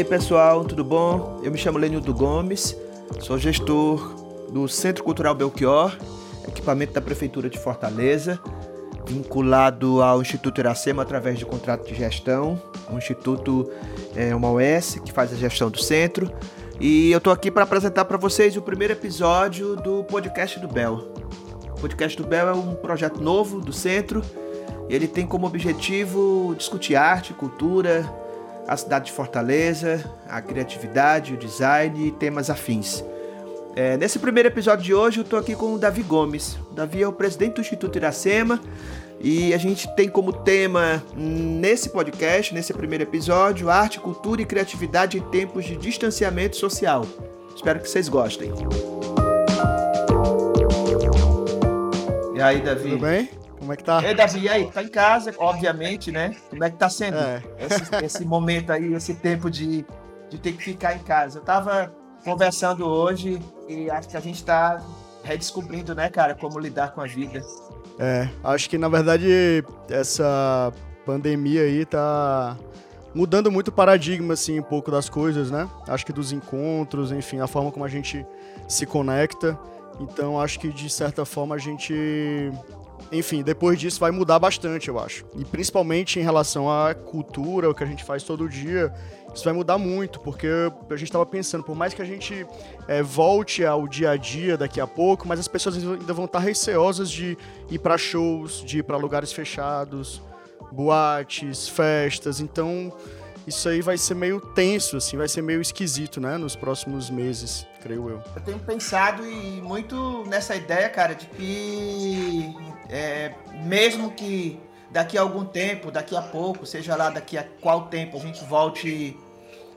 aí pessoal, tudo bom? Eu me chamo Lenildo Gomes, sou gestor do Centro Cultural Belchior, equipamento da Prefeitura de Fortaleza, vinculado ao Instituto Iracema através de contrato de gestão. O Instituto é uma OS que faz a gestão do centro. E eu estou aqui para apresentar para vocês o primeiro episódio do podcast do Bel. O podcast do Bel é um projeto novo do centro. Ele tem como objetivo discutir arte, cultura, a cidade de Fortaleza, a criatividade, o design e temas afins. É, nesse primeiro episódio de hoje eu estou aqui com o Davi Gomes. O Davi é o presidente do Instituto Iracema e a gente tem como tema nesse podcast, nesse primeiro episódio, arte, cultura e criatividade em tempos de distanciamento social. Espero que vocês gostem. E aí, Davi? Tudo bem? Como é que tá? E aí, Davi, e aí? Tá em casa, obviamente, né? Como é que tá sendo É. esse, esse momento aí, esse tempo de, de ter que ficar em casa? Eu tava conversando hoje e acho que a gente tá redescobrindo, né, cara, como lidar com a vida. É, acho que na verdade essa pandemia aí tá mudando muito o paradigma, assim, um pouco das coisas, né? Acho que dos encontros, enfim, a forma como a gente se conecta. Então acho que de certa forma a gente. Enfim, depois disso vai mudar bastante, eu acho. E principalmente em relação à cultura, o que a gente faz todo dia, isso vai mudar muito, porque a gente estava pensando, por mais que a gente é, volte ao dia a dia daqui a pouco, mas as pessoas ainda vão estar receosas de ir para shows, de ir para lugares fechados, boates, festas. Então, isso aí vai ser meio tenso, assim, vai ser meio esquisito, né, nos próximos meses, creio eu. Eu tenho pensado e muito nessa ideia, cara, de que é, mesmo que daqui a algum tempo, daqui a pouco, seja lá daqui a qual tempo a gente volte,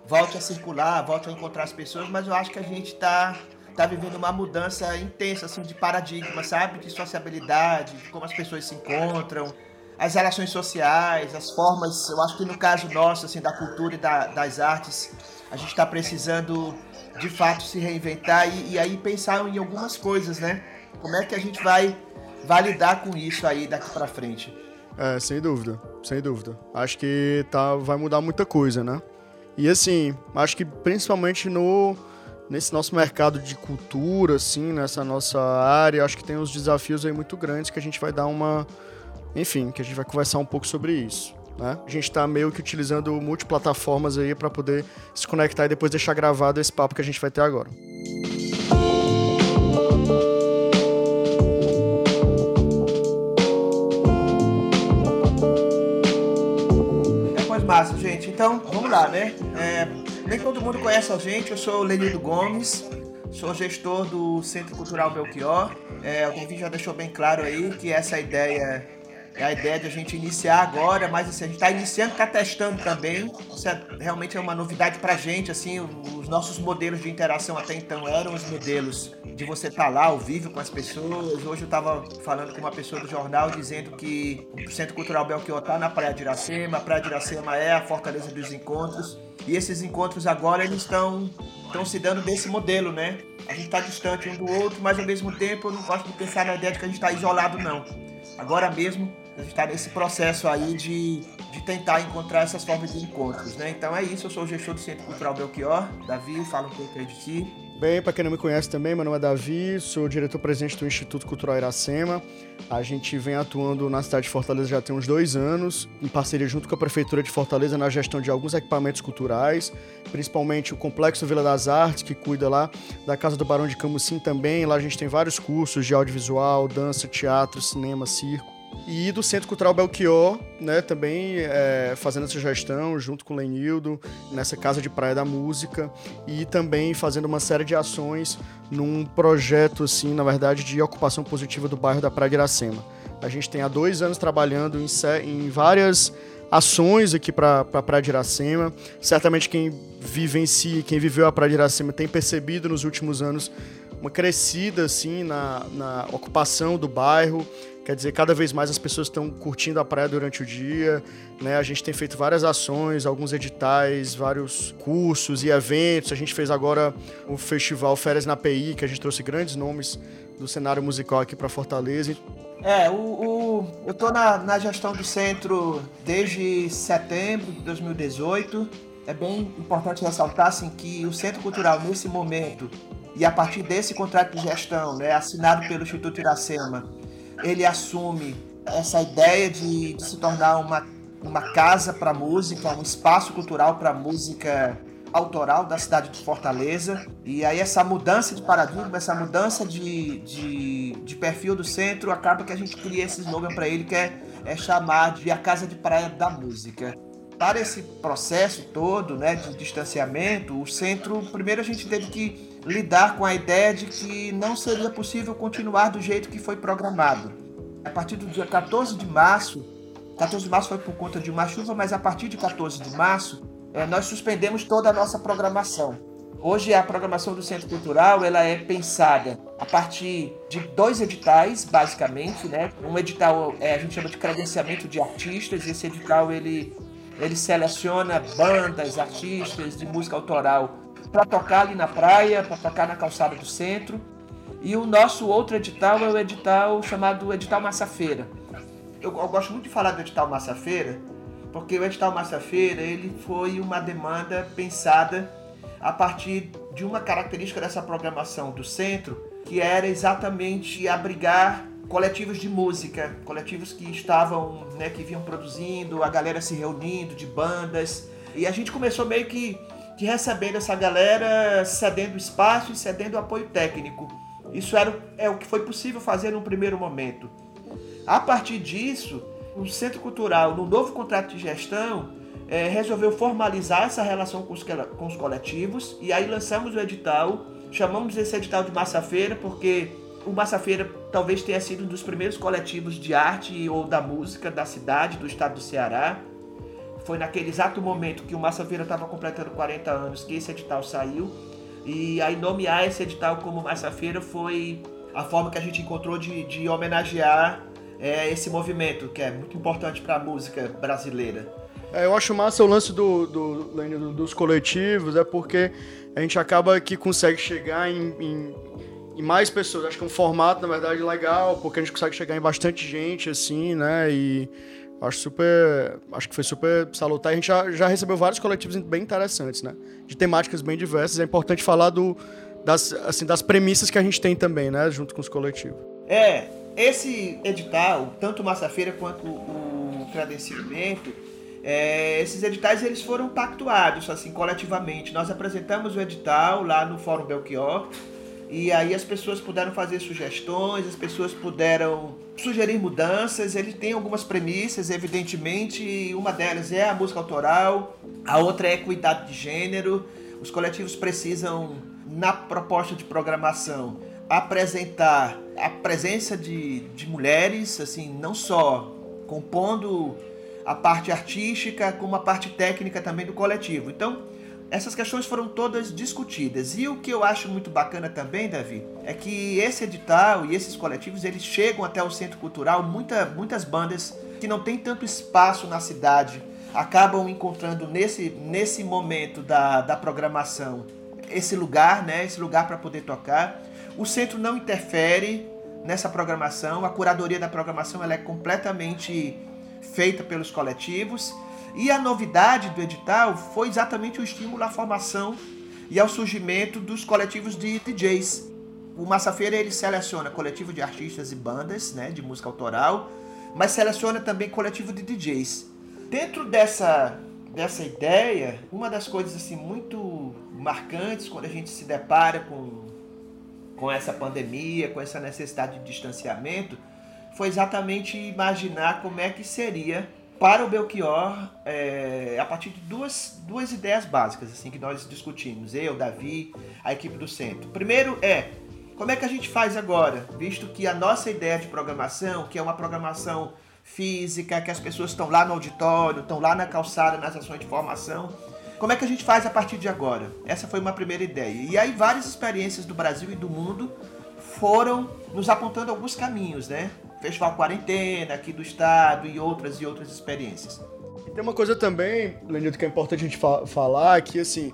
volte a circular, volte a encontrar as pessoas, mas eu acho que a gente tá, tá vivendo uma mudança intensa, assim, de paradigma, sabe? De sociabilidade, de como as pessoas se encontram, as relações sociais, as formas, eu acho que no caso nosso, assim, da cultura e da, das artes, a gente está precisando de fato se reinventar e, e aí pensar em algumas coisas, né? Como é que a gente vai, vai lidar com isso aí daqui para frente? É, sem dúvida, sem dúvida. Acho que tá, vai mudar muita coisa, né? E assim, acho que principalmente no nesse nosso mercado de cultura, assim, nessa nossa área, acho que tem uns desafios aí muito grandes que a gente vai dar uma, enfim, que a gente vai conversar um pouco sobre isso. Né? A gente está meio que utilizando multiplataformas aí para poder se conectar e depois deixar gravado esse papo que a gente vai ter agora. Gente. Então, vamos lá, né? É, nem todo mundo conhece a gente, eu sou o Lenildo Gomes, sou gestor do Centro Cultural Belchior. É, o Davi já deixou bem claro aí que essa ideia é a ideia de a gente iniciar agora, mas assim, a gente está iniciando, está testando também. Isso é, realmente é uma novidade para a gente, assim, os nossos modelos de interação até então eram os modelos de você estar lá ao vivo com as pessoas. Hoje eu estava falando com uma pessoa do jornal dizendo que o Centro Cultural Belchior está na Praia de Iracema, a Praia de Iracema é a fortaleza dos encontros, e esses encontros agora eles estão estão se dando desse modelo, né? A gente está distante um do outro, mas ao mesmo tempo eu não gosto de pensar na ideia de que a gente está isolado, não. Agora mesmo a gente está nesse processo aí de, de tentar encontrar essas formas de encontros, né? Então é isso, eu sou o gestor do Centro Cultural Belchior. Davi, fala um pouco aí de ti. Bem, para quem não me conhece também, meu nome é Davi, sou diretor-presidente do Instituto Cultural Iracema. A gente vem atuando na cidade de Fortaleza já tem uns dois anos, em parceria junto com a Prefeitura de Fortaleza na gestão de alguns equipamentos culturais, principalmente o Complexo Vila das Artes, que cuida lá da Casa do Barão de Camusim também. Lá a gente tem vários cursos de audiovisual, dança, teatro, cinema, circo. E do Centro Cultural Belchior, né, também é, fazendo essa gestão junto com o Lenildo, nessa Casa de Praia da Música, e também fazendo uma série de ações num projeto, assim, na verdade, de ocupação positiva do bairro da Praia de Iracema. A gente tem há dois anos trabalhando em, em várias ações aqui para a Praia de Iracema. Certamente quem vivencia, quem viveu a Praia de Iracema tem percebido nos últimos anos uma crescida assim na, na ocupação do bairro. Quer dizer, cada vez mais as pessoas estão curtindo a praia durante o dia, né? A gente tem feito várias ações, alguns editais, vários cursos e eventos. A gente fez agora o festival Férias na PI, que a gente trouxe grandes nomes do cenário musical aqui para Fortaleza. É, o, o eu tô na, na gestão do centro desde setembro de 2018. é bem importante ressaltar assim, que o Centro Cultural, nesse momento, e a partir desse contrato de gestão, né, assinado pelo Instituto Iracema, ele assume essa ideia de, de se tornar uma, uma casa para música, um espaço cultural para música autoral da cidade de Fortaleza. E aí essa mudança de paradigma, essa mudança de, de, de perfil do centro, acaba que a gente cria esse slogan para ele que é, é chamar de a casa de praia da música para esse processo todo né, de distanciamento, o centro, primeiro a gente teve que lidar com a ideia de que não seria possível continuar do jeito que foi programado. A partir do dia 14 de março, 14 de março foi por conta de uma chuva, mas a partir de 14 de março, é, nós suspendemos toda a nossa programação. Hoje a programação do Centro Cultural ela é pensada a partir de dois editais, basicamente, né? Um edital é, a gente chama de credenciamento de artistas. Esse edital ele ele seleciona bandas, artistas de música autoral para tocar ali na praia, para tocar na calçada do centro. E o nosso outro edital é o edital chamado Edital Massafeira. Eu, eu gosto muito de falar do edital Massafeira, porque o edital Massafeira ele foi uma demanda pensada a partir de uma característica dessa programação do centro, que era exatamente abrigar coletivos de música, coletivos que estavam, né, que vinham produzindo, a galera se reunindo de bandas. E a gente começou meio que, que recebendo essa galera, cedendo espaço e cedendo apoio técnico. Isso era, é o que foi possível fazer num primeiro momento. A partir disso, o Centro Cultural, no novo contrato de gestão, é, resolveu formalizar essa relação com os, com os coletivos e aí lançamos o edital. Chamamos esse edital de Massa-feira porque o Massa Feira talvez tenha sido um dos primeiros coletivos de arte ou da música da cidade, do estado do Ceará. Foi naquele exato momento que o Massa Feira estava completando 40 anos que esse edital saiu. E aí nomear esse edital como Massa Feira foi a forma que a gente encontrou de, de homenagear é, esse movimento, que é muito importante para a música brasileira. É, eu acho massa o lance do, do, do, dos coletivos, é porque a gente acaba que consegue chegar em, em e mais pessoas. Acho que é um formato, na verdade, legal, porque a gente consegue chegar em bastante gente, assim, né? E acho super. Acho que foi super salutar. A gente já, já recebeu vários coletivos bem interessantes, né? De temáticas bem diversas. É importante falar do, das, assim, das premissas que a gente tem também, né? Junto com os coletivos. É, esse edital, tanto o Massa Feira quanto o credenciamento, é, esses editais eles foram pactuados assim coletivamente. Nós apresentamos o edital lá no Fórum Belchior e aí as pessoas puderam fazer sugestões, as pessoas puderam sugerir mudanças. Ele tem algumas premissas, evidentemente. Uma delas é a música autoral, a outra é cuidado de gênero. Os coletivos precisam, na proposta de programação, apresentar a presença de, de mulheres, assim, não só compondo a parte artística, como a parte técnica também do coletivo. Então, essas questões foram todas discutidas. E o que eu acho muito bacana também, Davi, é que esse edital e esses coletivos, eles chegam até o centro cultural, muita, muitas bandas que não tem tanto espaço na cidade acabam encontrando nesse, nesse momento da, da programação esse lugar, né, esse lugar para poder tocar. O centro não interfere nessa programação, a curadoria da programação ela é completamente feita pelos coletivos e a novidade do edital foi exatamente o estímulo à formação e ao surgimento dos coletivos de DJs. O Massa Feira ele seleciona coletivo de artistas e bandas, né, de música autoral, mas seleciona também coletivo de DJs. Dentro dessa dessa ideia, uma das coisas assim muito marcantes quando a gente se depara com com essa pandemia, com essa necessidade de distanciamento, foi exatamente imaginar como é que seria para o Belchior, é, a partir de duas, duas ideias básicas assim que nós discutimos, eu, Davi, a equipe do centro. Primeiro é como é que a gente faz agora, visto que a nossa ideia de programação, que é uma programação física, que as pessoas estão lá no auditório, estão lá na calçada, nas ações de formação, como é que a gente faz a partir de agora? Essa foi uma primeira ideia. E aí várias experiências do Brasil e do mundo foram nos apontando alguns caminhos, né? Festival Quarentena aqui do estado e outras e outras experiências. E tem uma coisa também, Lenildo, que é importante a gente fa falar, que assim,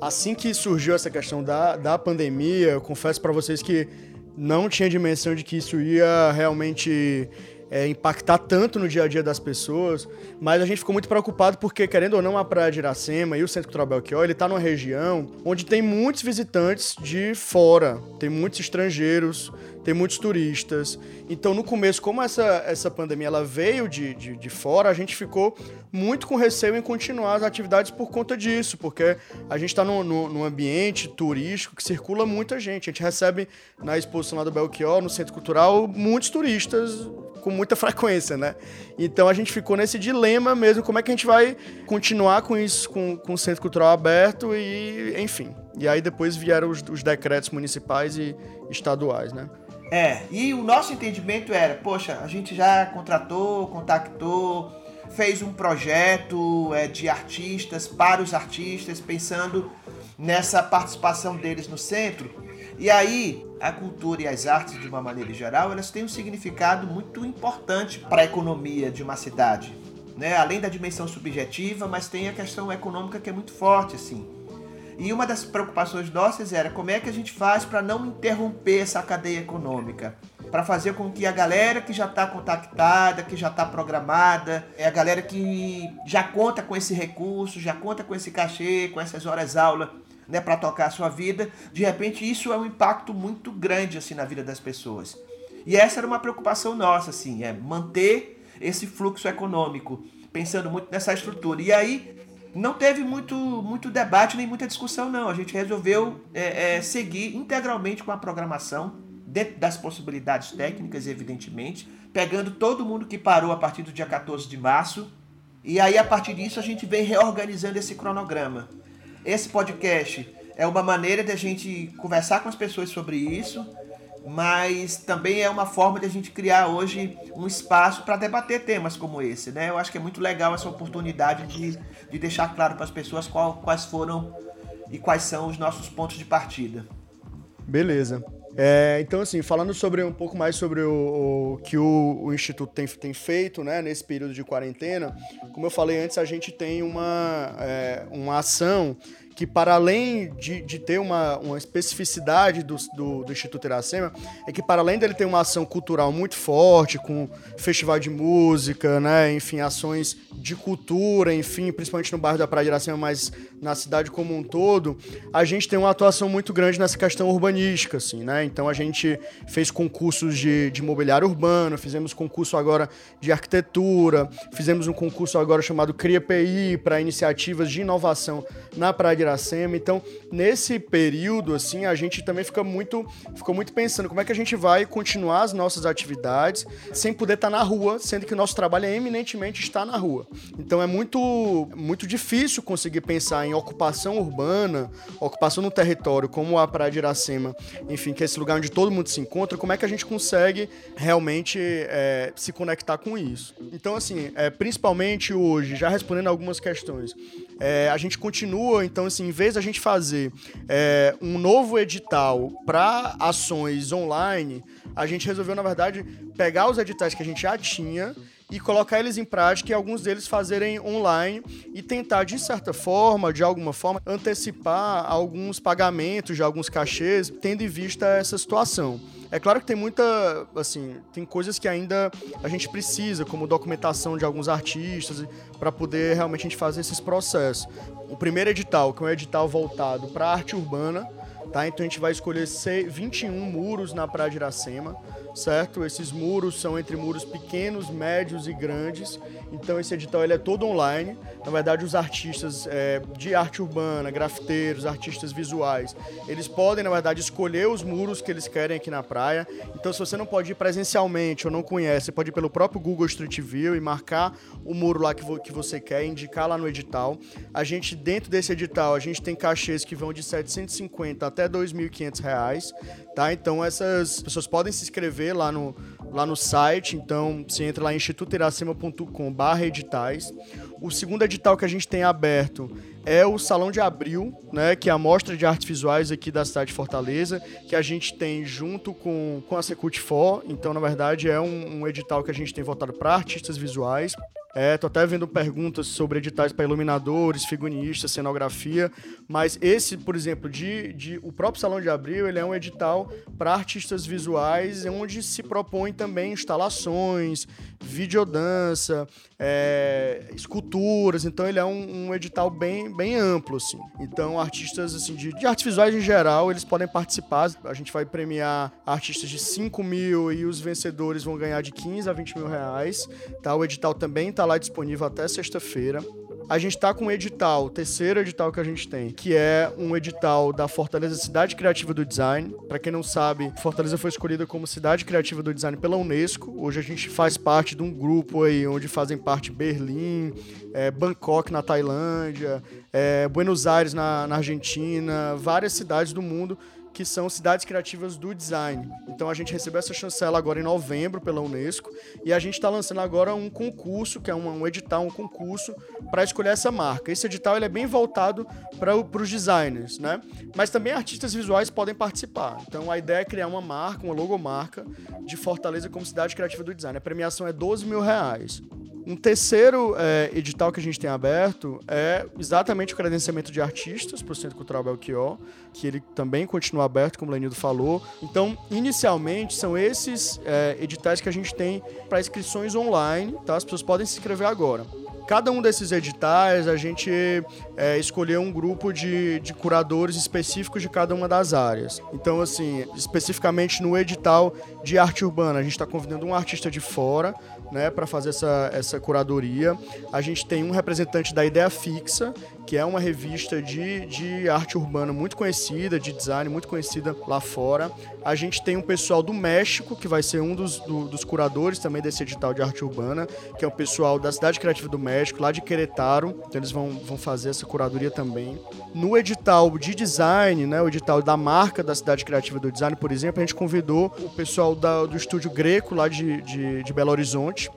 assim que surgiu essa questão da, da pandemia, eu confesso para vocês que não tinha dimensão de que isso ia realmente é, impactar tanto no dia a dia das pessoas, mas a gente ficou muito preocupado porque, querendo ou não, a Praia de Iracema e o Centro Cultural Belchior, ele tá numa região onde tem muitos visitantes de fora, tem muitos estrangeiros, tem muitos turistas. Então, no começo, como essa, essa pandemia ela veio de, de, de, fora, a gente ficou muito com receio em continuar as atividades por conta disso, porque a gente está num, num, ambiente turístico que circula muita gente. A gente recebe na exposição lá do Belchior, no Centro Cultural, muitos turistas com muita frequência, né? Então a gente ficou nesse dilema mesmo, como é que a gente vai continuar com isso, com, com o Centro Cultural aberto e, enfim. E aí depois vieram os, os decretos municipais e estaduais, né? É, e o nosso entendimento era, poxa, a gente já contratou, contactou, fez um projeto é, de artistas para os artistas, pensando nessa participação deles no centro. E aí, a cultura e as artes, de uma maneira geral, elas têm um significado muito importante para a economia de uma cidade. Né? Além da dimensão subjetiva, mas tem a questão econômica que é muito forte, assim. E uma das preocupações nossas era como é que a gente faz para não interromper essa cadeia econômica, para fazer com que a galera que já está contactada, que já está programada, é a galera que já conta com esse recurso, já conta com esse cachê, com essas horas aula, né, para tocar a sua vida, de repente isso é um impacto muito grande assim na vida das pessoas. E essa era uma preocupação nossa, assim, é manter esse fluxo econômico, pensando muito nessa estrutura. E aí não teve muito, muito debate nem muita discussão, não. A gente resolveu é, é, seguir integralmente com a programação, dentro das possibilidades técnicas, evidentemente, pegando todo mundo que parou a partir do dia 14 de março. E aí, a partir disso, a gente vem reorganizando esse cronograma. Esse podcast é uma maneira de a gente conversar com as pessoas sobre isso, mas também é uma forma de a gente criar hoje um espaço para debater temas como esse, né? Eu acho que é muito legal essa oportunidade de, de deixar claro para as pessoas qual, quais foram e quais são os nossos pontos de partida. Beleza. É, então, assim, falando sobre um pouco mais sobre o, o que o, o, Instituto tem, tem feito né, nesse período de quarentena, como eu falei antes, a gente tem uma, é, uma ação que para além de, de ter uma, uma especificidade do, do, do, Instituto Iracema, é que para além dele ter uma ação cultural muito forte, com festival de música, né, enfim, ações de cultura, enfim, principalmente no bairro da Praia de Iracema, mas na cidade como um todo, a gente tem uma atuação muito grande nessa questão urbanística, assim, né, então a gente fez concursos de, de mobiliário urbano, fizemos concurso agora de arquitetura, fizemos um concurso agora chamado Cria PI para iniciativas de inovação na Praia de Iracema. Então, nesse período, assim, a gente também fica muito, ficou muito pensando como é que a gente vai continuar as nossas atividades sem poder estar na rua, sendo que o nosso trabalho é eminentemente estar na rua. Então, é muito, muito difícil conseguir pensar em ocupação urbana, ocupação no território, como a Praia de Iracema, enfim, que é esse lugar onde todo mundo se encontra, como é que a gente consegue realmente é, se conectar com isso. Então, assim, é, principalmente hoje, já respondendo algumas questões, é, a gente continua, então, assim, em vez da gente fazer é, um novo edital para ações online, a gente resolveu, na verdade, pegar os editais que a gente já tinha e colocar eles em prática e alguns deles fazerem online e tentar, de certa forma, de alguma forma, antecipar alguns pagamentos de alguns cachês, tendo em vista essa situação. É claro que tem muita, assim, tem coisas que ainda a gente precisa, como documentação de alguns artistas, para poder realmente a gente fazer esses processos. O primeiro edital, que é um edital voltado para arte urbana, tá? Então a gente vai escolher 21 muros na Praia de Iracema certo? Esses muros são entre muros pequenos, médios e grandes. Então esse edital ele é todo online. Na verdade, os artistas é, de arte urbana, grafiteiros, artistas visuais, eles podem, na verdade, escolher os muros que eles querem aqui na praia. Então, se você não pode ir presencialmente ou não conhece, você pode ir pelo próprio Google Street View e marcar o muro lá que, vo que você quer, indicar lá no edital. A gente, dentro desse edital, a gente tem cachês que vão de 750 até 2.500 reais, tá? Então, essas pessoas podem se inscrever lá no, lá no site. Então, você entra lá em institutoiracema.com barra editais. O segundo edital que a gente tem aberto é o Salão de Abril, né, que é a mostra de artes visuais aqui da cidade de Fortaleza, que a gente tem junto com, com a Secult For. Então, na verdade, é um, um edital que a gente tem voltado para artistas visuais. É, tô até vendo perguntas sobre editais para iluminadores, figuristas, cenografia, mas esse, por exemplo, de, de o próprio Salão de Abril, ele é um edital para artistas visuais, onde se propõe também instalações, videodança, é, esculturas, então ele é um, um, edital bem, bem amplo, assim. Então, artistas assim, de, de artes visuais em geral, eles podem participar. A gente vai premiar artistas de 5 mil e os vencedores vão ganhar de 15 a 20 mil reais. Tá? O edital também está lá disponível até sexta-feira. A gente está com um edital, o terceiro edital que a gente tem, que é um edital da Fortaleza Cidade Criativa do Design. Para quem não sabe, Fortaleza foi escolhida como Cidade Criativa do Design pela Unesco. Hoje a gente faz parte de um grupo aí onde fazem parte Berlim, é, Bangkok na Tailândia, é, Buenos Aires na, na Argentina, várias cidades do mundo que são cidades criativas do design. Então a gente recebeu essa chancela agora em novembro pela Unesco e a gente está lançando agora um concurso, que é um, um edital, um concurso para escolher essa marca. Esse edital ele é bem voltado para os designers, né? Mas também artistas visuais podem participar. Então a ideia é criar uma marca, uma logomarca de Fortaleza como cidade criativa do design. A premiação é 12 mil reais. Um terceiro é, edital que a gente tem aberto é exatamente o credenciamento de artistas para o Centro Cultural Belchior, que ele também continua aberto, como o Lenildo falou. Então, inicialmente, são esses é, editais que a gente tem para inscrições online, tá? As pessoas podem se inscrever agora. Cada um desses editais, a gente é, escolheu um grupo de, de curadores específicos de cada uma das áreas. Então, assim, especificamente no edital de arte urbana, a gente está convidando um artista de fora né, para fazer essa, essa curadoria. A gente tem um representante da Ideia Fixa, que é uma revista de, de arte urbana muito conhecida, de design muito conhecida lá fora. A gente tem um pessoal do México, que vai ser um dos, do, dos curadores também desse edital de arte urbana, que é o pessoal da Cidade Criativa do México, lá de Querétaro. Então eles vão, vão fazer essa curadoria também. No edital de design, né, o edital da marca da Cidade Criativa do Design, por exemplo, a gente convidou o pessoal da, do Estúdio Greco, lá de, de, de Belo Horizonte,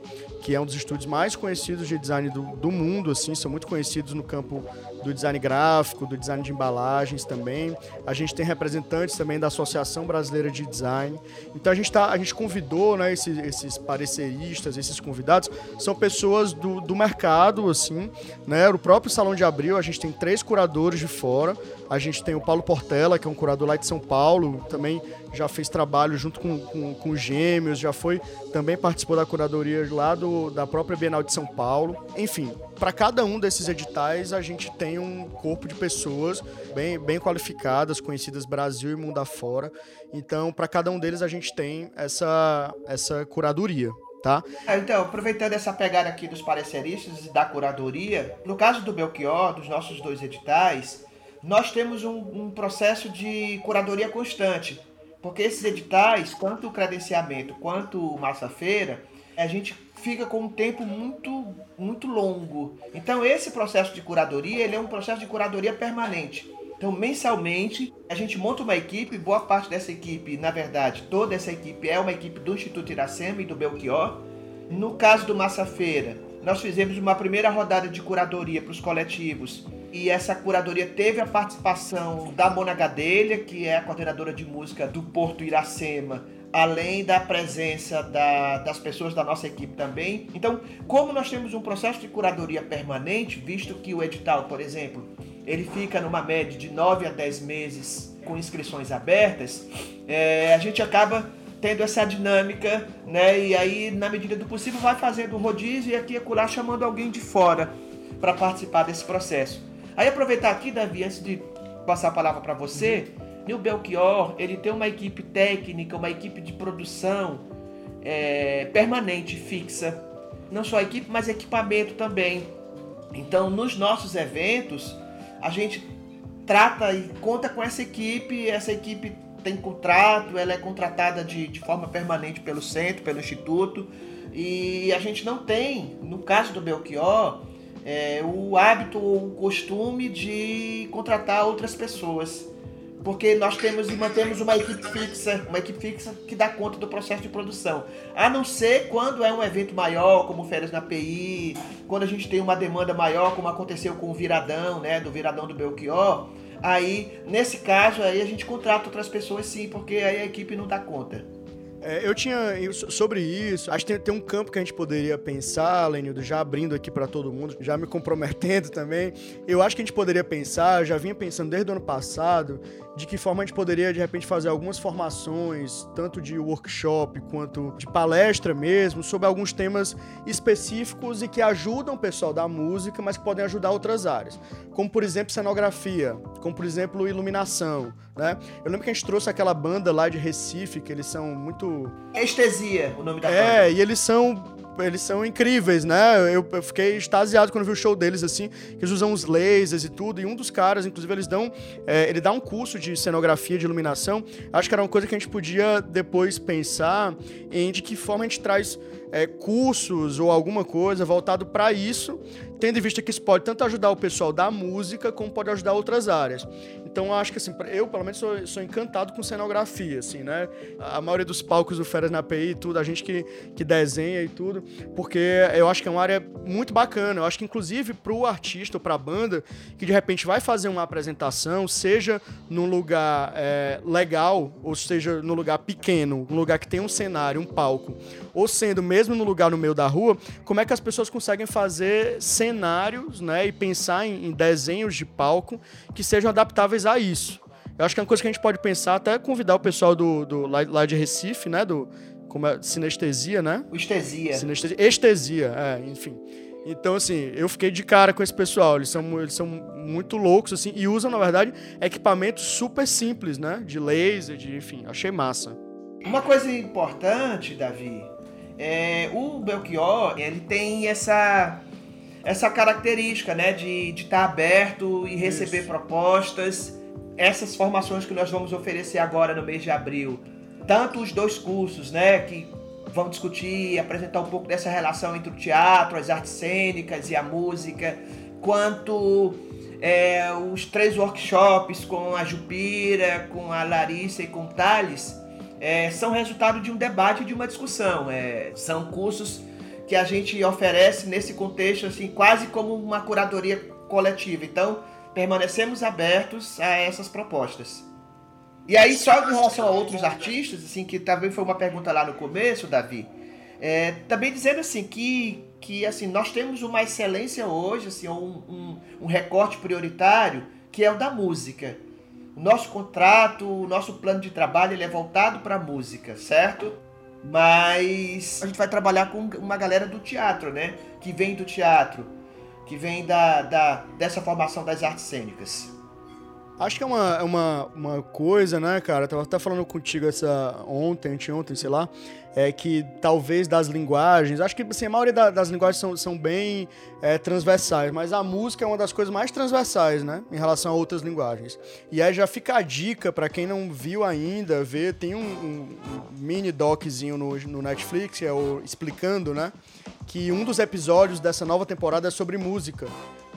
que é um dos estúdios mais conhecidos de design do, do mundo, assim, são muito conhecidos no campo do design gráfico, do design de embalagens também. A gente tem representantes também da Associação Brasileira de Design. Então a gente, tá, a gente convidou né, esses, esses pareceristas, esses convidados, são pessoas do, do mercado, assim, né? O próprio Salão de Abril, a gente tem três curadores de fora. A gente tem o Paulo Portela, que é um curador lá de São Paulo, também já fez trabalho junto com, com, com Gêmeos, já foi, também participou da curadoria lá do, da própria Bienal de São Paulo. Enfim, para cada um desses editais, a gente tem um corpo de pessoas bem, bem qualificadas, conhecidas Brasil e mundo afora. Então, para cada um deles, a gente tem essa, essa curadoria. Tá? É, então, aproveitando essa pegada aqui dos pareceristas e da curadoria, no caso do Belchior, dos nossos dois editais, nós temos um, um processo de curadoria constante. Porque esses editais, tanto o credenciamento quanto o massa-feira, a gente fica com um tempo muito, muito longo. Então esse processo de curadoria, ele é um processo de curadoria permanente. Então, mensalmente, a gente monta uma equipe, boa parte dessa equipe, na verdade, toda essa equipe é uma equipe do Instituto Iracema e do Belchior. No caso do Massa Feira, nós fizemos uma primeira rodada de curadoria para os coletivos e essa curadoria teve a participação da Mona Gadelha, que é a coordenadora de música do Porto Iracema, além da presença da, das pessoas da nossa equipe também. Então, como nós temos um processo de curadoria permanente, visto que o edital, por exemplo, ele fica numa média de 9 a 10 meses com inscrições abertas, é, a gente acaba tendo essa dinâmica, né? E aí, na medida do possível, vai fazendo rodízio e aqui e acolá chamando alguém de fora para participar desse processo. Aí aproveitar aqui, Davi, antes de passar a palavra para você, o Belchior, ele tem uma equipe técnica, uma equipe de produção é, permanente, fixa. Não só equipe, mas equipamento também. Então, nos nossos eventos, a gente trata e conta com essa equipe. Essa equipe tem contrato, ela é contratada de, de forma permanente pelo centro, pelo instituto. E a gente não tem, no caso do Belchior, é, o hábito ou o costume de contratar outras pessoas. Porque nós temos e mantemos uma equipe fixa, uma equipe fixa que dá conta do processo de produção. A não ser quando é um evento maior, como férias na PI, quando a gente tem uma demanda maior, como aconteceu com o Viradão, né, do Viradão do Belchior, aí, nesse caso, aí a gente contrata outras pessoas sim, porque aí a equipe não dá conta. É, eu tinha sobre isso, acho que tem, tem, um campo que a gente poderia pensar, Lenildo, já abrindo aqui para todo mundo, já me comprometendo também. Eu acho que a gente poderia pensar, já vinha pensando desde o ano passado, de que forma a gente poderia de repente fazer algumas formações, tanto de workshop quanto de palestra mesmo, sobre alguns temas específicos e que ajudam o pessoal da música, mas que podem ajudar outras áreas, como por exemplo cenografia, como por exemplo iluminação, né? Eu lembro que a gente trouxe aquela banda lá de Recife, que eles são muito. Estesia, o nome da é, banda. É, e eles são eles são incríveis, né? Eu, eu, fiquei extasiado quando vi o show deles, assim, que eles usam os lasers e tudo, e um dos caras, inclusive, eles dão, é, ele dá um curso de cenografia, de iluminação, acho que era uma coisa que a gente podia depois pensar em de que forma a gente traz é, cursos ou alguma coisa voltado para isso, tendo em vista que isso pode tanto ajudar o pessoal da música, como pode ajudar outras áreas. Então, acho que, assim, eu, pelo menos, sou, sou encantado com cenografia, assim, né? A maioria dos palcos do Férias na API e tudo, a gente que, que desenha e tudo, porque eu acho que é uma área muito bacana. Eu acho que, inclusive, para o artista ou para a banda, que de repente vai fazer uma apresentação, seja num lugar é, legal, ou seja num lugar pequeno, um lugar que tem um cenário, um palco, ou sendo mesmo no lugar no meio da rua, como é que as pessoas conseguem fazer cenários, né, e pensar em, em desenhos de palco que sejam adaptáveis a isso. Eu acho que é uma coisa que a gente pode pensar, até convidar o pessoal do, do lá, lá de Recife, né? Do, como é, sinestesia, né? Estesia. Sinestesia, estesia, é, enfim. Então, assim, eu fiquei de cara com esse pessoal. Eles são, eles são muito loucos, assim, e usam, na verdade, equipamentos super simples, né? De laser, de, enfim, achei massa. Uma coisa importante, Davi, é o Belchior, ele tem essa essa característica, né, de estar tá aberto e receber Isso. propostas. Essas formações que nós vamos oferecer agora no mês de abril, tanto os dois cursos, né, que vão discutir, apresentar um pouco dessa relação entre o teatro, as artes cênicas e a música, quanto é, os três workshops com a Jupira, com a Larissa e com o Thales, é, são resultado de um debate, de uma discussão. É, são cursos que a gente oferece nesse contexto, assim, quase como uma curadoria coletiva. Então, permanecemos abertos a essas propostas. E aí, só em relação a outros artistas, assim, que também foi uma pergunta lá no começo, Davi, é, também dizendo assim que, que assim, nós temos uma excelência hoje, assim, um, um, um recorte prioritário, que é o da música. O nosso contrato, o nosso plano de trabalho ele é voltado para música, certo? Mas a gente vai trabalhar com uma galera do teatro, né? Que vem do teatro, que vem da, da dessa formação das artes cênicas. Acho que é uma, é uma, uma coisa, né, cara? Eu tava até falando contigo essa ontem, anteontem, sei lá, é que talvez das linguagens, acho que assim, a maioria da, das linguagens são, são bem é, transversais, mas a música é uma das coisas mais transversais, né, em relação a outras linguagens. E aí já fica a dica para quem não viu ainda, ver, tem um, um, mini doczinho no, no Netflix, é o Explicando, né, que um dos episódios dessa nova temporada é sobre música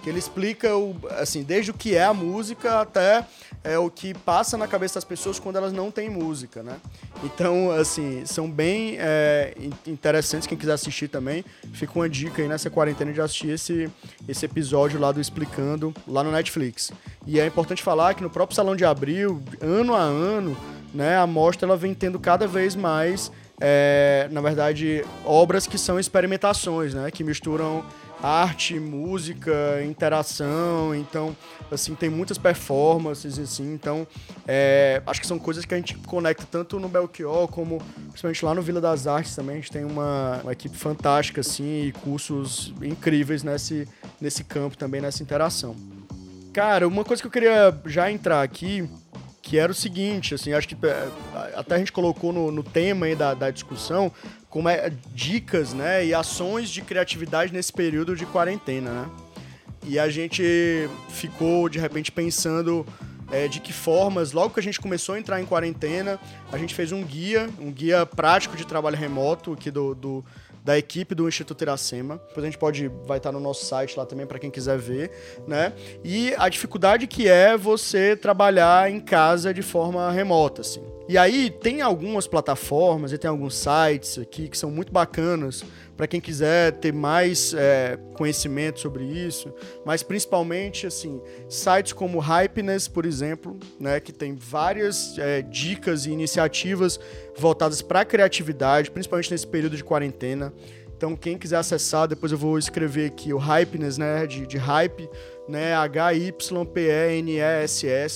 que ele explica o, assim, desde o que é a música até é, o que passa na cabeça das pessoas quando elas não têm música, né? Então, assim, são bem é, interessantes, quem quiser assistir também, fica uma dica aí nessa quarentena de assistir esse, esse episódio lá do Explicando, lá no Netflix. E é importante falar que no próprio Salão de Abril, ano a ano, né, a mostra ela vem tendo cada vez mais, é, na verdade, obras que são experimentações, né, que misturam arte, música, interação, então, assim, tem muitas performances, assim, então, é, acho que são coisas que a gente conecta tanto no Belchior, como principalmente lá no Vila das Artes também, a gente tem uma, uma equipe fantástica, assim, e cursos incríveis nesse, nesse campo também, nessa interação. Cara, uma coisa que eu queria já entrar aqui, que era o seguinte, assim, acho que é, até a gente colocou no, no tema aí da, da discussão, como é, dicas, né, e ações de criatividade nesse período de quarentena, né? E a gente ficou de repente pensando é, de que formas, logo que a gente começou a entrar em quarentena, a gente fez um guia, um guia prático de trabalho remoto aqui do, do da equipe do Instituto Iracema. Depois a gente pode vai estar no nosso site lá também para quem quiser ver, né? E a dificuldade que é você trabalhar em casa de forma remota, assim. E aí tem algumas plataformas e tem alguns sites aqui que são muito bacanas para quem quiser ter mais é, conhecimento sobre isso, mas principalmente assim sites como Hypeness, por exemplo, né, que tem várias é, dicas e iniciativas voltadas para a criatividade, principalmente nesse período de quarentena. Então, quem quiser acessar, depois eu vou escrever aqui o Hypeness, né, de, de hype, né, H-Y-P-E-N-E-S-S,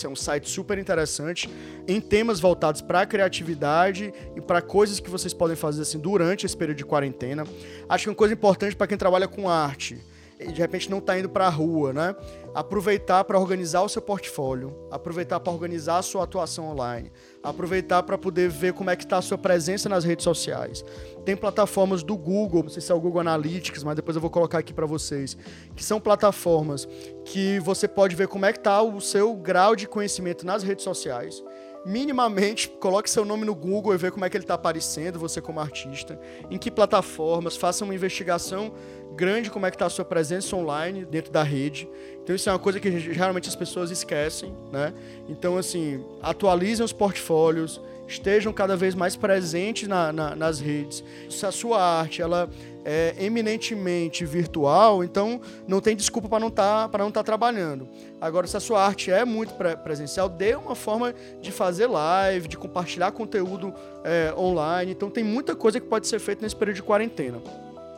é um site super interessante em temas voltados para a criatividade e para coisas que vocês podem fazer assim durante esse período de quarentena. Acho que uma coisa importante para quem trabalha com arte de repente não está indo para a rua, né? Aproveitar para organizar o seu portfólio, aproveitar para organizar a sua atuação online, aproveitar para poder ver como é que está a sua presença nas redes sociais. Tem plataformas do Google, não sei se é o Google Analytics, mas depois eu vou colocar aqui para vocês, que são plataformas que você pode ver como é que está o seu grau de conhecimento nas redes sociais minimamente coloque seu nome no Google e vê como é que ele está aparecendo, você como artista, em que plataformas, faça uma investigação grande como é que está a sua presença online dentro da rede. Então isso é uma coisa que geralmente as pessoas esquecem, né? Então assim, atualizem os portfólios, estejam cada vez mais presentes na, na, nas redes. Se a sua arte ela é eminentemente virtual, então não tem desculpa para não estar tá, para não tá trabalhando. Agora, se a sua arte é muito pre presencial, dê uma forma de fazer live, de compartilhar conteúdo é, online. Então tem muita coisa que pode ser feita nesse período de quarentena.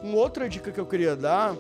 Uma outra dica que eu queria dar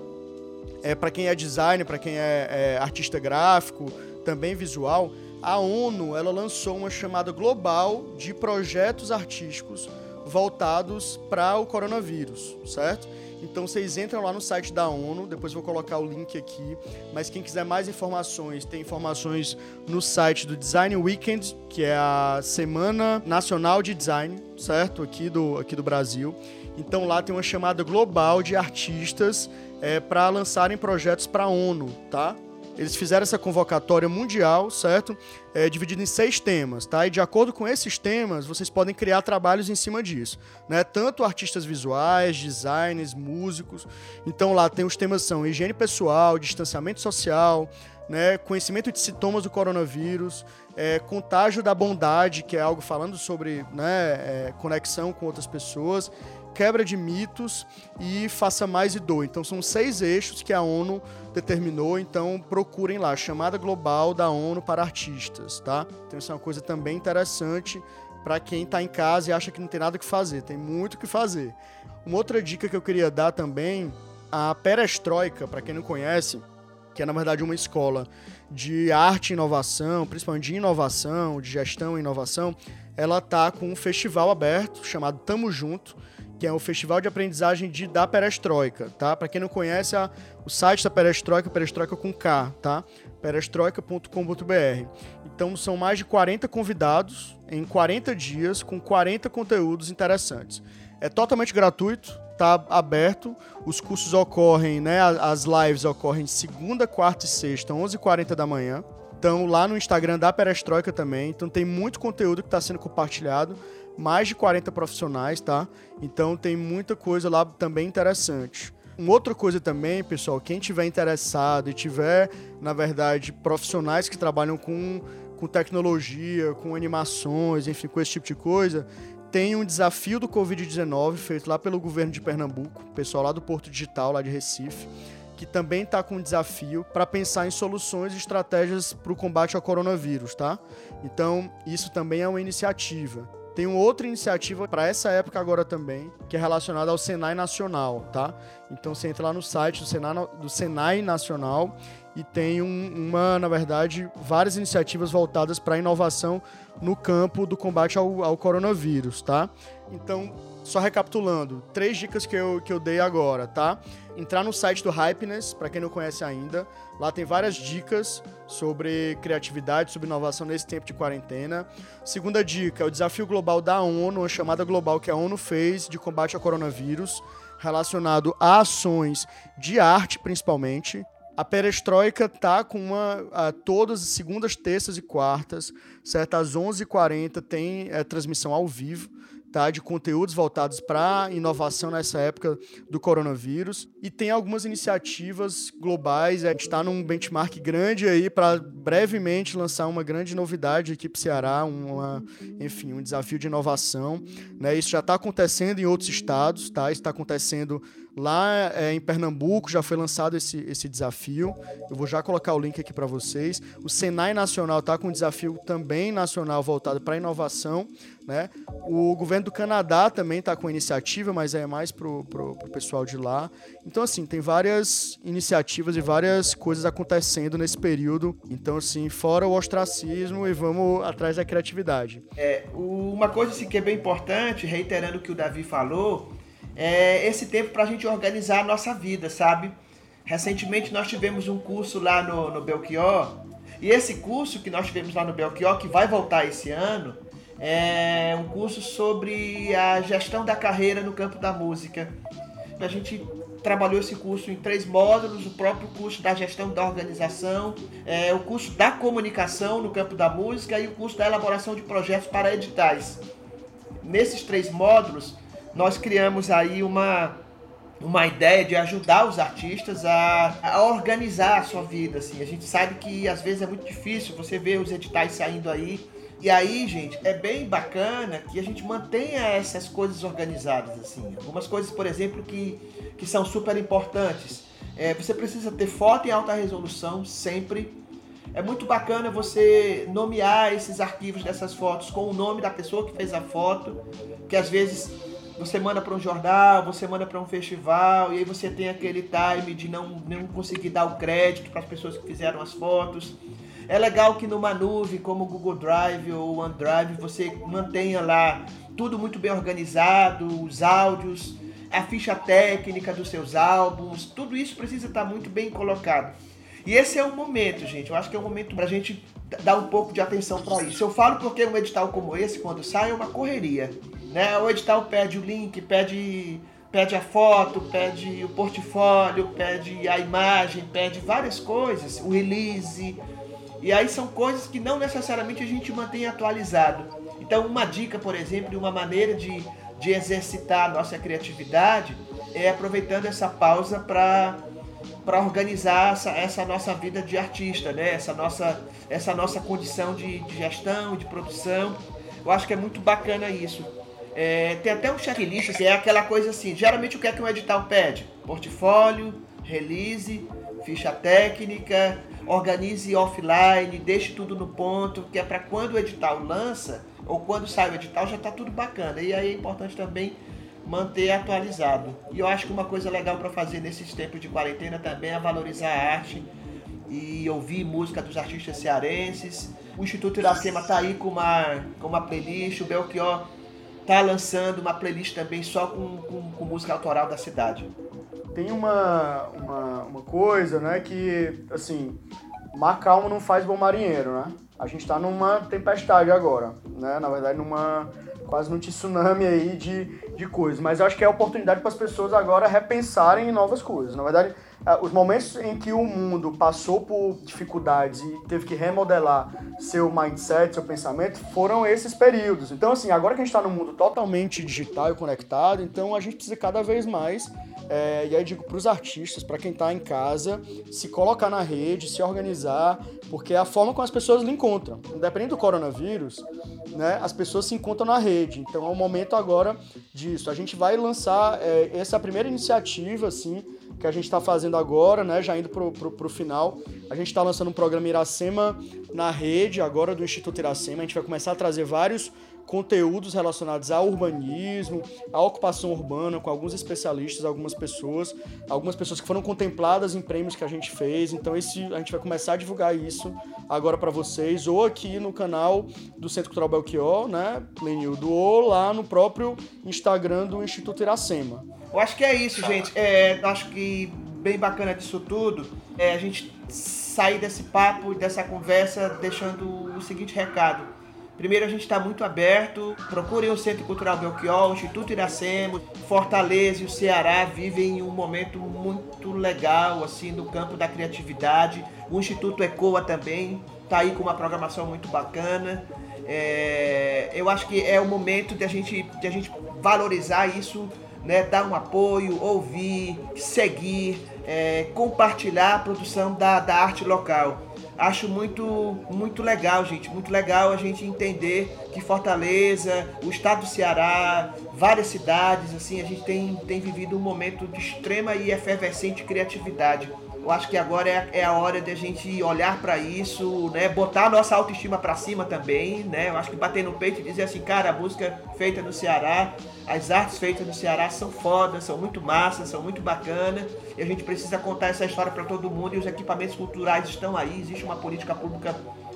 é para quem é designer, para quem é, é, artista gráfico, também visual, a ONU ela lançou uma chamada global de projetos artísticos voltados para o coronavírus, certo? Então vocês entram lá no site da ONU, depois vou colocar o link aqui. Mas quem quiser mais informações, tem informações no site do Design Weekend, que é a Semana Nacional de Design, certo? Aqui do, aqui do Brasil. Então lá tem uma chamada global de artistas é, para lançarem projetos para a ONU, tá? Eles fizeram essa convocatória mundial, certo? É, dividida em seis temas, tá? E de acordo com esses temas, vocês podem criar trabalhos em cima disso, né? Tanto artistas visuais, designers, músicos. Então lá tem os temas são higiene pessoal, distanciamento social, né? Conhecimento de sintomas do coronavírus, é, contágio da bondade, que é algo falando sobre né, é, conexão com outras pessoas, quebra de mitos e faça mais e doe. Então são seis eixos que a ONU determinou, então procurem lá, chamada global da ONU para artistas, tá? Então isso é uma coisa também interessante para quem está em casa e acha que não tem nada que fazer, tem muito que fazer. Uma outra dica que eu queria dar também, a Perestroika, para quem não conhece, que é na verdade uma escola de arte e inovação, principalmente de inovação, de gestão e inovação, ela tá com um festival aberto chamado Tamo Junto, que é o Festival de Aprendizagem de, da Perestroika, tá? Para quem não conhece, a, o site da Perestroika, Perestroika com K, tá? perestroika.com.br. Então são mais de 40 convidados em 40 dias com 40 conteúdos interessantes. É totalmente gratuito, tá aberto. Os cursos ocorrem, né? As lives ocorrem segunda, quarta e sexta, 11h40 da manhã. Então lá no Instagram da Perestroika também. Então tem muito conteúdo que está sendo compartilhado mais de 40 profissionais, tá? Então tem muita coisa lá também interessante. Uma outra coisa também, pessoal, quem tiver interessado e tiver, na verdade, profissionais que trabalham com, com tecnologia, com animações, enfim, com esse tipo de coisa, tem um desafio do Covid-19 feito lá pelo governo de Pernambuco, pessoal lá do Porto Digital, lá de Recife, que também está com um desafio para pensar em soluções e estratégias para o combate ao coronavírus, tá? Então, isso também é uma iniciativa. Tem uma outra iniciativa para essa época agora também, que é relacionada ao Senai Nacional, tá? Então você entra lá no site do Senai, do Senai Nacional e tem um, uma, na verdade, várias iniciativas voltadas para inovação no campo do combate ao, ao coronavírus, tá? Então, só recapitulando, três dicas que eu, que eu dei agora, tá? Entrar no site do Hypeness, para quem não conhece ainda. Lá tem várias dicas sobre criatividade, sobre inovação nesse tempo de quarentena. Segunda dica é o desafio global da ONU, uma chamada global que a ONU fez de combate ao coronavírus, relacionado a ações de arte, principalmente. A Perestroika tá com uma a, todas as segundas, terças e quartas, certo? Às 11h40 tem é, transmissão ao vivo tá? De conteúdos voltados para inovação nessa época do coronavírus. E tem algumas iniciativas globais. A gente está num benchmark grande aí para brevemente lançar uma grande novidade aqui para Ceará, uma, enfim, um desafio de inovação. Né? Isso já está acontecendo em outros estados, tá? Isso está acontecendo Lá é, em Pernambuco já foi lançado esse, esse desafio. Eu vou já colocar o link aqui para vocês. O Senai Nacional está com um desafio também nacional voltado para inovação. Né? O governo do Canadá também está com iniciativa, mas é mais para o pessoal de lá. Então, assim, tem várias iniciativas e várias coisas acontecendo nesse período. Então, assim, fora o ostracismo e vamos atrás da criatividade. É, uma coisa assim, que é bem importante, reiterando o que o Davi falou, é, esse tempo para a gente organizar a nossa vida, sabe? Recentemente nós tivemos um curso lá no, no Belchior, e esse curso que nós tivemos lá no Belchior, que vai voltar esse ano, é um curso sobre a gestão da carreira no campo da música. A gente trabalhou esse curso em três módulos, o próprio curso da gestão da organização, é, o curso da comunicação no campo da música e o curso da elaboração de projetos para editais. Nesses três módulos, nós criamos aí uma, uma ideia de ajudar os artistas a, a, organizar a sua vida, assim. A gente sabe que às vezes é muito difícil você ver os editais saindo aí. E aí, gente, é bem bacana que a gente mantenha essas coisas organizadas, assim. Algumas coisas, por exemplo, que, que são super importantes. É, você precisa ter foto em alta resolução sempre. É muito bacana você nomear esses arquivos dessas fotos com o nome da pessoa que fez a foto, que às vezes você manda para um jornal, você manda para um festival, e aí você tem aquele time de não, não conseguir dar o crédito para as pessoas que fizeram as fotos. É legal que numa nuvem como o Google Drive ou OneDrive você mantenha lá tudo muito bem organizado, os áudios, a ficha técnica dos seus álbuns, tudo isso precisa estar muito bem colocado. E esse é o momento, gente. Eu acho que é o momento para a gente dar um pouco de atenção para isso. Eu falo porque um edital como esse, quando sai, é uma correria. Né? O edital pede o link, pede, pede a foto, pede o portfólio, pede a imagem, pede várias coisas, o release. E aí são coisas que não necessariamente a gente mantém atualizado. Então, uma dica, por exemplo, uma maneira de, de exercitar a nossa criatividade é aproveitando essa pausa para para organizar essa, essa nossa vida de artista, né? essa, nossa, essa nossa condição de, de gestão, de produção. Eu acho que é muito bacana isso. É, tem até um checklist, é aquela coisa assim, geralmente o que é que um edital pede? Portfólio, release, ficha técnica, organize offline, deixe tudo no ponto, que é para quando o edital lança, ou quando sai o edital, já está tudo bacana. E aí é importante também manter atualizado. E eu acho que uma coisa legal para fazer nesses tempos de quarentena também é valorizar a arte e ouvir música dos artistas cearenses. O Instituto Iracema está aí com uma, com uma playlist, o Belchior tá lançando uma playlist também só com, com, com música autoral da cidade. Tem uma, uma, uma, coisa, né, que, assim, mar calmo não faz bom marinheiro, né? A gente tá numa tempestade agora, né? Na verdade, numa quase num tsunami aí de, de coisas. Mas eu acho que é a oportunidade para as pessoas agora repensarem em novas coisas. Na verdade, os momentos em que o mundo passou por dificuldades e teve que remodelar seu mindset, seu pensamento, foram esses períodos. Então, assim, agora que a gente está num mundo totalmente digital e conectado, então a gente precisa cada vez mais, é, e aí digo para os artistas, para quem está em casa, se colocar na rede, se organizar, porque é a forma como as pessoas lhe encontram. Independente do coronavírus, né, as pessoas se encontram na rede. Então é o momento agora disso. A gente vai lançar é, essa primeira iniciativa, assim, que a gente está fazendo agora, né? Já indo pro, pro final. A gente está lançando um programa Iracema na rede, agora do Instituto Iracema. A gente vai começar a trazer vários conteúdos relacionados ao urbanismo, à ocupação urbana, com alguns especialistas, algumas pessoas, algumas pessoas que foram contempladas em prêmios que a gente fez. Então esse a gente vai começar a divulgar isso agora para vocês, ou aqui no canal do Centro Cultural Belchior, né, Lenildo, ou lá no próprio Instagram do Instituto Iracema. Eu acho que é isso, gente. É, acho que bem bacana disso tudo é a gente sair desse papo, dessa conversa, deixando o seguinte recado. Primeiro, a gente está muito aberto. Procurem o Centro Cultural Belchior, o Instituto Iracema, Fortaleza e o Ceará vivem um momento muito legal, assim, no campo da criatividade. O Instituto Ecoa também está aí com uma programação muito bacana. É eu acho que é o momento de a gente, de a gente valorizar isso, né, dar um apoio, ouvir, seguir, é, compartilhar a produção da, da arte local. Acho muito, muito legal, gente, muito legal a gente entender que Fortaleza, o estado do Ceará, várias cidades, assim, a gente tem, tem vivido um momento de extrema e efervescente criatividade. Eu acho que agora é, é a hora de a gente olhar para isso, né? Botar a nossa autoestima para cima também, né? Eu acho que bater no peito e dizer assim, cara, a música feita no Ceará, as artes feitas no Ceará são fodas, são muito massas, são muito bacanas. E a gente precisa contar essa história para todo mundo e os equipamentos culturais estão aí, existe uma política pública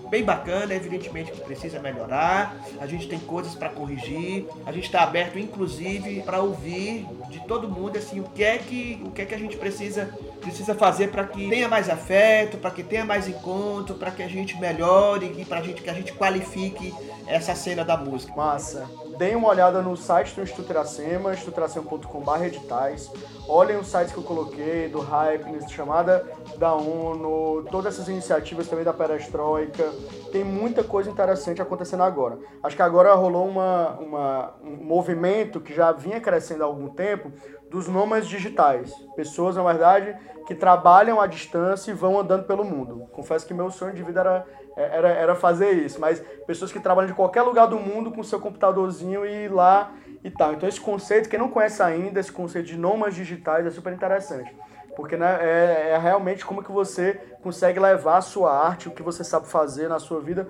bem bacana, evidentemente que precisa melhorar, a gente tem coisas para corrigir, a gente está aberto inclusive para ouvir de todo mundo assim o que é que o que é que a gente precisa precisa fazer para que tenha mais afeto, para que tenha mais encontro, para que a gente melhore e para gente que a gente qualifique essa cena da música. Massa. Deem uma olhada no site do Instituto Iracema, institutoiracema.com.br editais. Olhem os sites que eu coloquei, do Hypeness, chamada da ONU, todas essas iniciativas também da Perestroika. Tem muita coisa interessante acontecendo agora. Acho que agora rolou uma, uma, um movimento que já vinha crescendo há algum tempo dos nômades digitais. Pessoas, na verdade, que trabalham à distância e vão andando pelo mundo. Confesso que meu sonho de vida era era, era fazer isso. Mas pessoas que trabalham de qualquer lugar do mundo com seu computadorzinho e ir lá e tal. Então esse conceito, quem não conhece ainda, esse conceito de nomas digitais é super interessante. Porque né, é, é realmente como que você consegue levar a sua arte, o que você sabe fazer na sua vida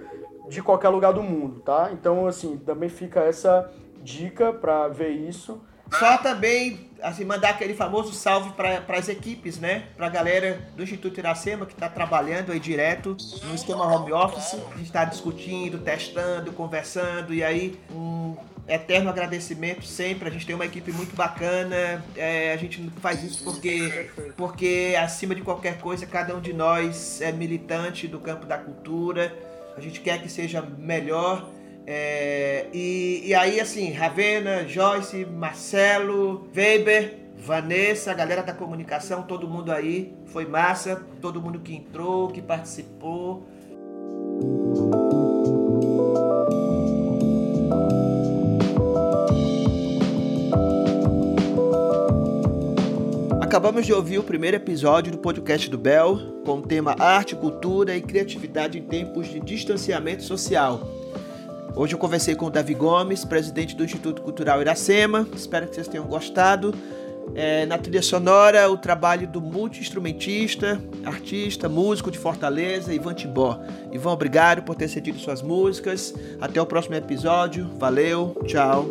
de qualquer lugar do mundo, tá? Então, assim, também fica essa dica para ver isso. Só também assim, mandar aquele famoso salve para as equipes, né? Para a galera do Instituto Iracema que está trabalhando aí direto no esquema home office. A gente está discutindo, testando, conversando e aí um eterno agradecimento sempre. A gente tem uma equipe muito bacana. É, a gente faz isso porque, porque acima de qualquer coisa, cada um de nós é militante do campo da cultura. A gente quer que seja melhor é, e, e aí, assim, Ravena, Joyce, Marcelo, Weber, Vanessa, a galera da comunicação, todo mundo aí. Foi massa, todo mundo que entrou, que participou. Acabamos de ouvir o primeiro episódio do podcast do Bel, com o tema Arte, Cultura e Criatividade em Tempos de Distanciamento Social. Hoje eu conversei com o Davi Gomes, presidente do Instituto Cultural Iracema. Espero que vocês tenham gostado. É, na trilha sonora, o trabalho do multi-instrumentista, artista, músico de Fortaleza, Ivan Timbó. Ivan, obrigado por ter cedido suas músicas. Até o próximo episódio. Valeu, tchau.